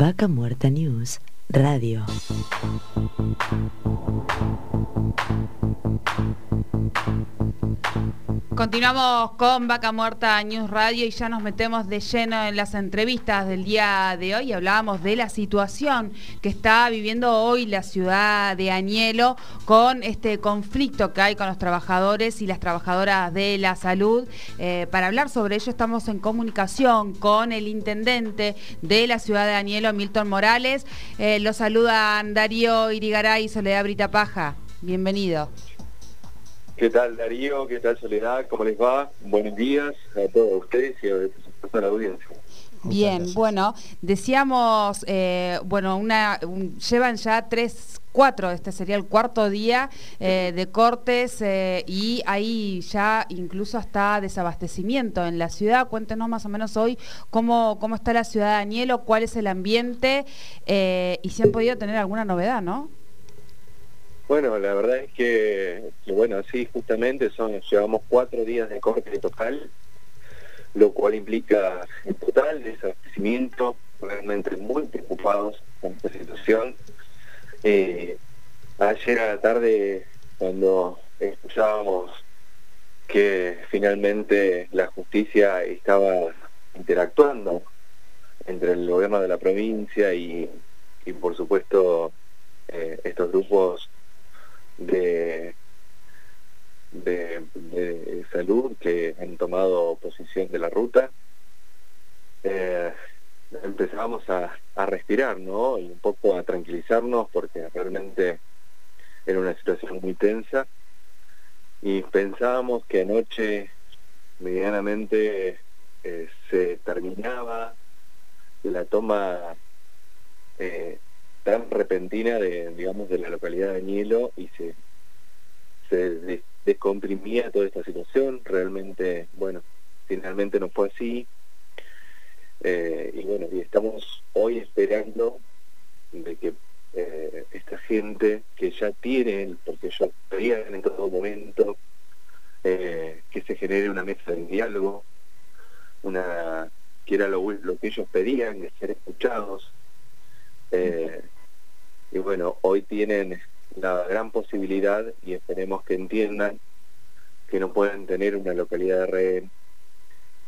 Vaca Muerta News Radio. Continuamos con Vaca Muerta News Radio y ya nos metemos de lleno en las entrevistas del día de hoy. Hablábamos de la situación que está viviendo hoy la ciudad de Añelo con este conflicto que hay con los trabajadores y las trabajadoras de la salud. Eh, para hablar sobre ello estamos en comunicación con el intendente de la ciudad de Añelo, Milton Morales. Eh, los saludan Darío Irigaray y Soledad Brita Paja. Bienvenido. ¿Qué tal Darío? ¿Qué tal Soledad? ¿Cómo les va? Buenos días a todos ustedes y a la audiencia. Bien, bueno, decíamos, eh, bueno, una, llevan ya tres, cuatro, este sería el cuarto día eh, de cortes eh, y hay ya incluso hasta desabastecimiento en la ciudad. Cuéntenos más o menos hoy cómo, cómo está la ciudad de Danielo, cuál es el ambiente y si han podido tener alguna novedad, ¿no? Bueno, la verdad es que, bueno, sí, justamente son, llevamos cuatro días de corte total, lo cual implica en total desabastecimiento, realmente muy preocupados con esta situación. Eh, ayer a la tarde, cuando escuchábamos que finalmente la justicia estaba interactuando entre el gobierno de la provincia y, por supuesto eh, estos grupos de, de, salud que han tomado posición de la ruta, eh, empezábamos a, a, respirar, ¿no? Y un poco a tranquilizarnos porque realmente era una situación muy tensa y pensábamos que anoche medianamente eh, se terminaba la toma eh, tan repentina de, digamos, de la localidad de Nielo y se, se descomprimía toda esta situación. Realmente, bueno, finalmente no fue así. Eh, y bueno, y estamos hoy esperando de que eh, esta gente que ya tienen, porque ellos pedían en todo momento, eh, que se genere una mesa de diálogo, una que era lo, lo que ellos pedían, de ser escuchados, y bueno, hoy tienen la gran posibilidad y esperemos que entiendan que no pueden tener una localidad de rehén,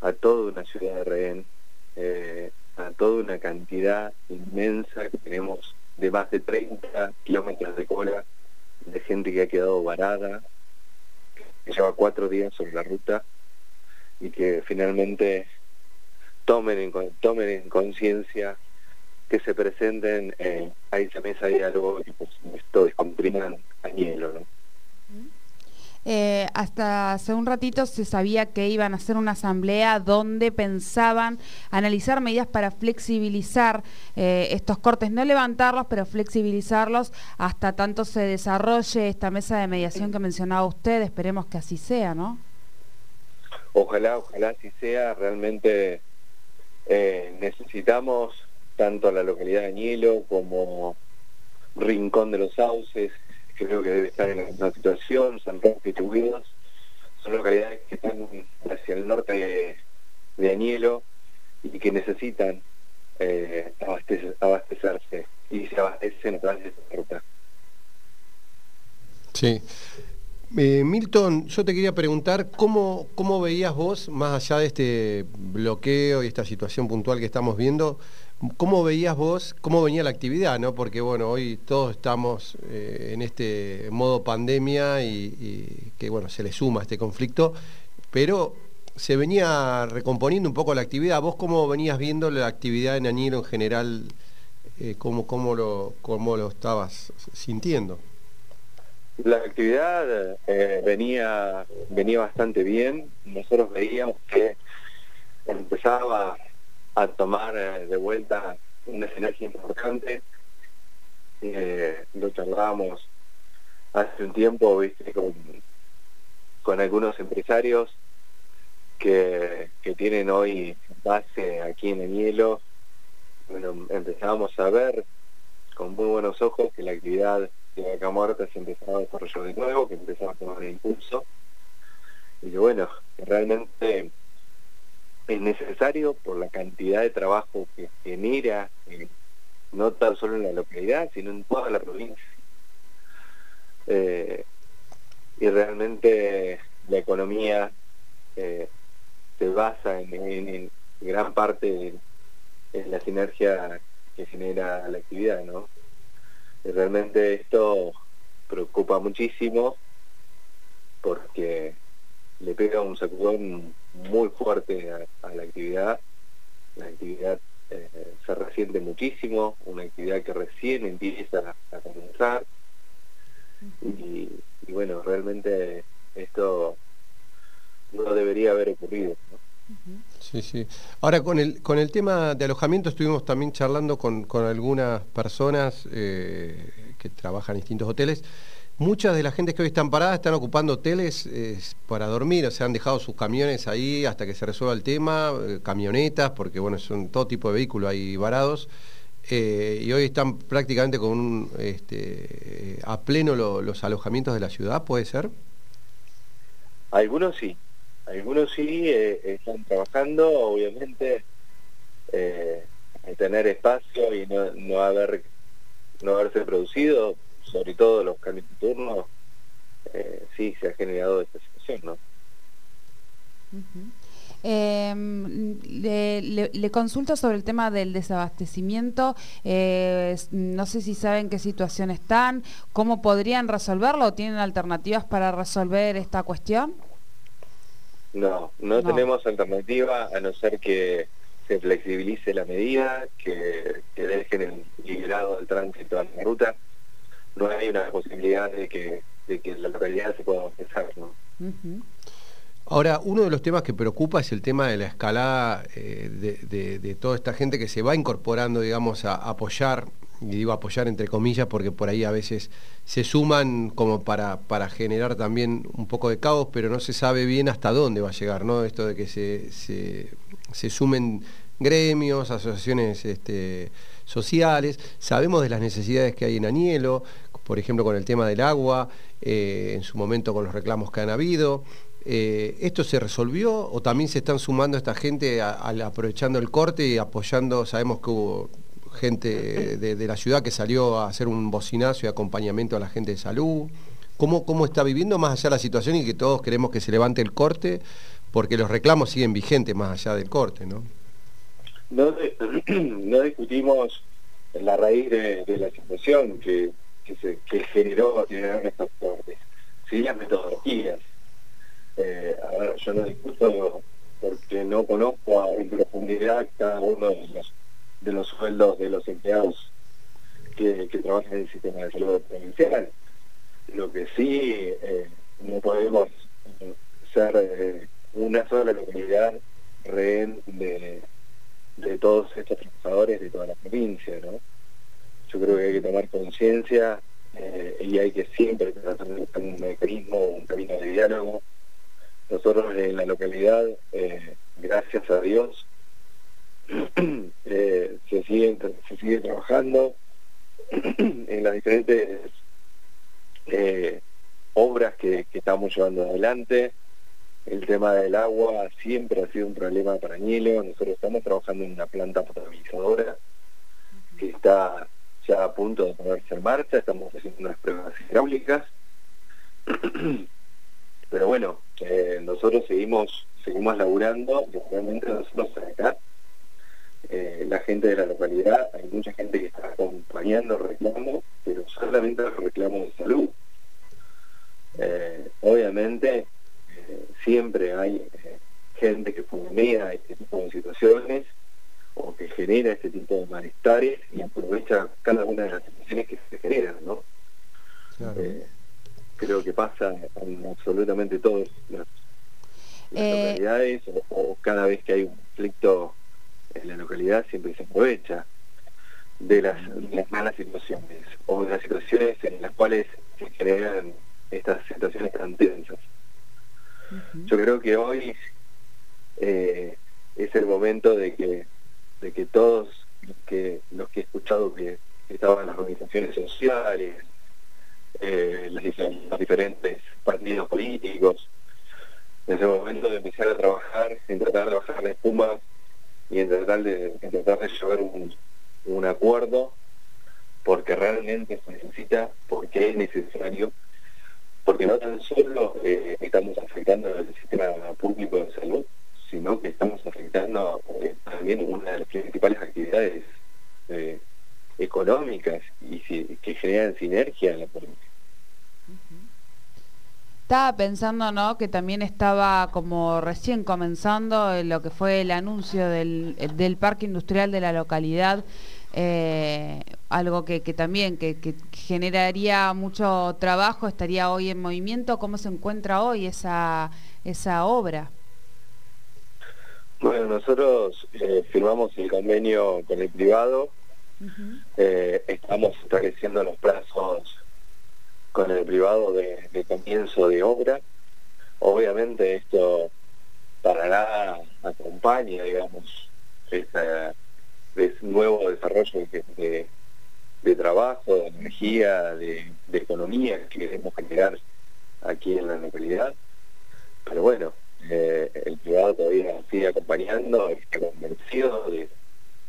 a toda una ciudad de rehén, eh, a toda una cantidad inmensa que tenemos de más de 30 kilómetros de cola de gente que ha quedado varada, que lleva cuatro días sobre la ruta y que finalmente tomen en, tomen en conciencia que se presenten eh, a esa mesa de diálogo y pues esto descompriman a hielo, ¿no? Eh, hasta hace un ratito se sabía que iban a hacer una asamblea donde pensaban analizar medidas para flexibilizar eh, estos cortes, no levantarlos, pero flexibilizarlos hasta tanto se desarrolle esta mesa de mediación que mencionaba usted. Esperemos que así sea, ¿no? Ojalá, ojalá así sea. Realmente eh, necesitamos tanto a la localidad de Añelo como Rincón de los Sauces, creo que debe estar en la misma situación, San Roque y Tuguidos, son localidades que están hacia el norte de, Añelo y que necesitan eh, abastecerse y se abastecen a través de esta ruta. Sí. Eh, Milton, yo te quería preguntar cómo, cómo veías vos, más allá de este bloqueo y esta situación puntual que estamos viendo, ¿Cómo veías vos, cómo venía la actividad? ¿no? Porque bueno, hoy todos estamos eh, en este modo pandemia y, que bueno, se le suma este conflicto, pero se venía recomponiendo un poco la actividad. ¿Vos cómo venías viendo la actividad en Añero en general? Eh, cómo, cómo, lo, ¿Cómo lo estabas sintiendo? La actividad eh, venía, venía bastante bien. Nosotros veíamos que empezaba a tomar eh, de vuelta una sinergia importante. Eh, lo charlábamos hace un tiempo, viste, con, con algunos empresarios que, que tienen hoy base aquí en el hielo. Bueno, empezábamos a ver con muy buenos ojos que la actividad de Vaca Muerta se empezaba a desarrollar de nuevo, que empezaba a tomar impulso. Y que bueno, realmente es necesario por la cantidad de trabajo que genera no tan solo en la localidad, sino en toda la provincia. Eh, y realmente la economía eh, se basa en, gran parte en, la sinergia que genera la actividad, ¿no? Y realmente esto preocupa muchísimo porque le pega un sacudón muy fuerte a, la actividad. La actividad eh, se resiente muchísimo, una actividad que recién empieza a comenzar. Y, bueno, realmente esto no debería haber ocurrido. Sí, sí. Ahora, con el, con el tema de alojamiento estuvimos también charlando con, algunas personas eh, que trabajan en distintos hoteles. Muchas de las gentes que hoy están paradas están ocupando hoteles para dormir, o sea, han dejado sus camiones ahí hasta que se resuelva el tema, eh, camionetas, porque bueno, son todo tipo de vehículos ahí varados. Eh, y hoy están prácticamente con este, a pleno los alojamientos de la ciudad, ¿puede ser? Algunos sí, algunos sí eh, están trabajando, obviamente, eh, tener espacio y no, haber, no haberse producido, sobre todo los cambios de eh, sí se ha generado esta situación, ¿no? Em, le, consulto sobre el tema del desabastecimiento. Eh, no sé si saben qué situación están, cómo podrían resolverlo tienen alternativas para resolver esta cuestión. No, no, tenemos alternativa a no ser que se flexibilice la medida, que, dejen el liberado del tránsito a la ruta. No hay una posibilidad de que, de que la localidad se pueda avanzar, ¿no? Ahora, uno de los temas que preocupa es el tema de la escalada eh, de, toda esta gente que se va incorporando, digamos, a, apoyar, y digo apoyar entre comillas, porque por ahí a veces se suman como para, para generar también un poco de caos, pero no se sabe bien hasta dónde va a llegar, ¿no? Esto de que se, se, sumen gremios, asociaciones este, sociales, sabemos de las necesidades que hay en Anielo, por ejemplo con el tema del agua, eh, en su momento con los reclamos que han habido. Eh, ¿Esto se resolvió o también se están sumando esta gente aprovechando el corte y apoyando? Sabemos que hubo gente de, la ciudad que salió a hacer un bocinazo y acompañamiento a la gente de salud. ¿Cómo, ¿Cómo está viviendo más allá la situación y que todos queremos que se levante el corte? Porque los reclamos siguen vigentes más allá del corte, ¿no? No, discutimos la raíz de, la situación que, se, generó estos cortes, sí las metodologías eh, a ver, yo no discuto porque no conozco en profundidad cada uno de los, sueldos de los empleados que, trabajan en el sistema de salud provincial. Lo que sí, eh, no podemos ser eh, una sola localidad rehén de, todos estos trabajadores de toda la provincia, ¿no? Yo creo que hay que tomar conciencia y hay que siempre tratar de un mecanismo, un camino de diálogo nosotros en la localidad, eh, gracias a Dios, eh, se, sigue, se sigue trabajando en las diferentes eh, obras que, estamos llevando adelante. El tema del agua siempre ha sido un problema para Ñelo. Nosotros estamos trabajando en una planta potabilizadora que está ya a punto de ponerse en marcha. Estamos haciendo unas pruebas hidráulicas. Pero bueno, eh, nosotros seguimos seguimos laburando y realmente nosotros acá, eh, la gente de la localidad, hay mucha gente que está acompañando reclamos, pero solamente los reclamos de salud. Eh, obviamente, siempre hay gente que fomenta este tipo de situaciones o que genera este tipo de malestares y aprovecha cada una de las situaciones que se generan, ¿no? creo que pasa en absolutamente todas las, eh, localidades o, cada vez que hay un conflicto en la localidad siempre se aprovecha de las, malas situaciones o de las situaciones en las cuales se generan estas situaciones tan tensas. Yo creo que hoy eh, es el momento de que, de que todos los que, los que he escuchado que estaban las organizaciones sociales, eh, los, diferentes partidos políticos. En ese momento de empezar a trabajar, en tratar de bajar la espuma y en tratar de, tratar de llevar un, acuerdo porque realmente se necesita, porque es necesario, porque no tan solo eh, estamos afectando al sistema público de salud, sino que estamos afectando eh, también una de las principales actividades eh, económicas y que generan sinergia en la. Estaba pensando, ¿no? Que también estaba como recién comenzando lo que fue el anuncio del, parque industrial de la localidad, eh, algo que, también que, generaría mucho trabajo, estaría hoy en movimiento. ¿Cómo se encuentra hoy esa, esa obra? Bueno, nosotros eh, firmamos el convenio con el privado, eh, estamos estableciendo los plazos con el privado de, comienzo de obra. Obviamente esto para nada acompaña, digamos, este nuevo desarrollo de, de, trabajo, de energía, de, economía que queremos generar aquí en la localidad. Pero bueno, eh, el privado todavía sigue acompañando, está convencido de,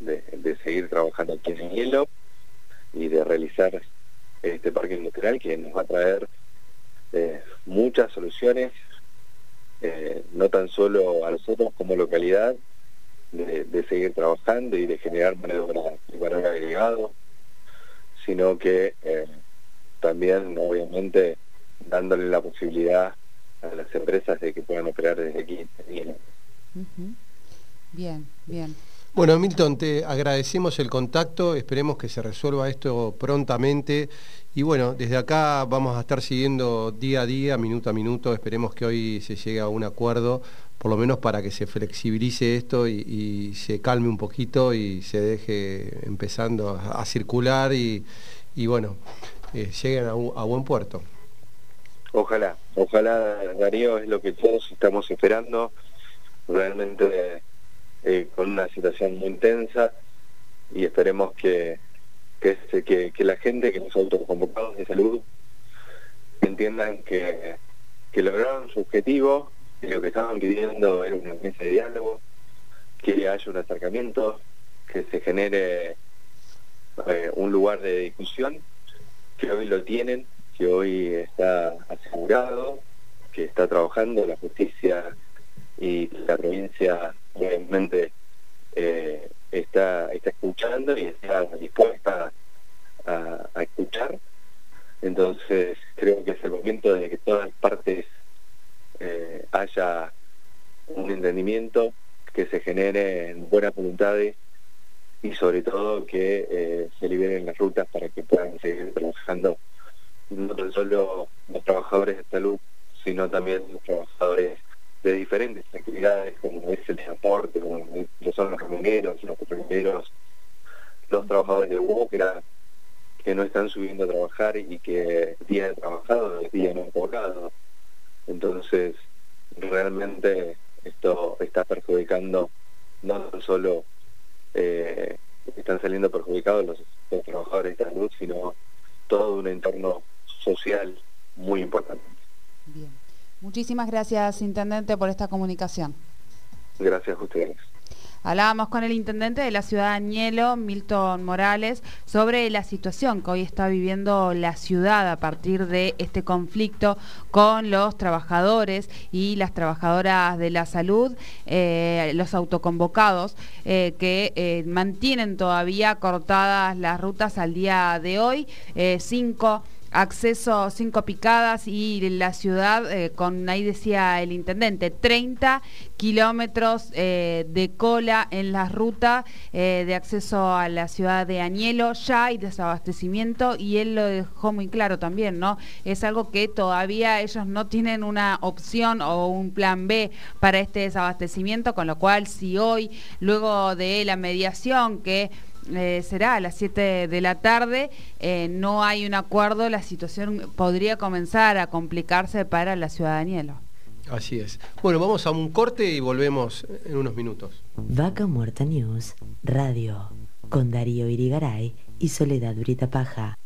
de, seguir trabajando aquí en el hielo y de realizar este parque industrial que nos va a traer eh, muchas soluciones, eh, no tan solo a nosotros como localidad, de, seguir trabajando y de generar de valor agregado, sino que eh, también obviamente dándole la posibilidad a las empresas de que puedan operar desde aquí. Bien, bien. Bueno, Milton, te agradecemos el contacto, esperemos que se resuelva esto prontamente y bueno, desde acá vamos a estar siguiendo día a día, minuto a minuto, esperemos que hoy se llegue a un acuerdo, por lo menos para que se flexibilice esto y, se calme un poquito y se deje empezando a, circular y, bueno, eh, lleguen a, buen puerto. Ojalá, ojalá Darío es lo que todos estamos esperando, realmente con una situación muy intensa y esperemos que, que, que, la gente, que los autoconvocados de salud entiendan que, que lograron su objetivo, y lo que estaban pidiendo era una mesa de diálogo, que haya un acercamiento, que se genere eh, un lugar de discusión, que hoy lo tienen, que hoy está asegurado, que está trabajando la justicia y la provincia obviamente eh, está, está escuchando y está dispuesta a, escuchar. Entonces creo que es el momento de que todas las partes eh, haya un entendimiento, que se generen buenas voluntades y sobre todo que eh, se liberen las rutas para que puedan seguir trabajando no solo los trabajadores de salud, sino también los trabajadores de diferentes actividades como es el transporte, como son los camioneros, los camioneros, los trabajadores de UOCRA, que no están subiendo a trabajar y que día de trabajado es día no cobrado. Entonces, realmente esto está perjudicando no solo eh, están saliendo perjudicados los, trabajadores de salud, sino todo un entorno social muy importante. Muchísimas gracias, Intendente, por esta comunicación. Gracias a ustedes. Hablábamos con el intendente de la ciudad de Añelo, Milton Morales, sobre la situación que hoy está viviendo la ciudad a partir de este conflicto con los trabajadores y las trabajadoras de la salud, eh, los autoconvocados, eh, que eh, mantienen todavía cortadas las rutas al día de hoy. cinco acceso cinco picadas y la ciudad, eh, con ahí decía el intendente, 30 kilómetros eh, de cola en la ruta eh, de acceso a la ciudad de Añelo, ya hay desabastecimiento y él lo dejó muy claro también, ¿no? Es algo que todavía ellos no tienen una opción o un plan B para este desabastecimiento, con lo cual si hoy, luego de la mediación que eh, será a las 7 de la tarde, eh, no hay un acuerdo, la situación podría comenzar a complicarse para la ciudadanía. Así es. Bueno, vamos a un corte y volvemos en unos minutos. Vaca Muerta News, radio, con Darío Irigaray y Soledad Brita Paja.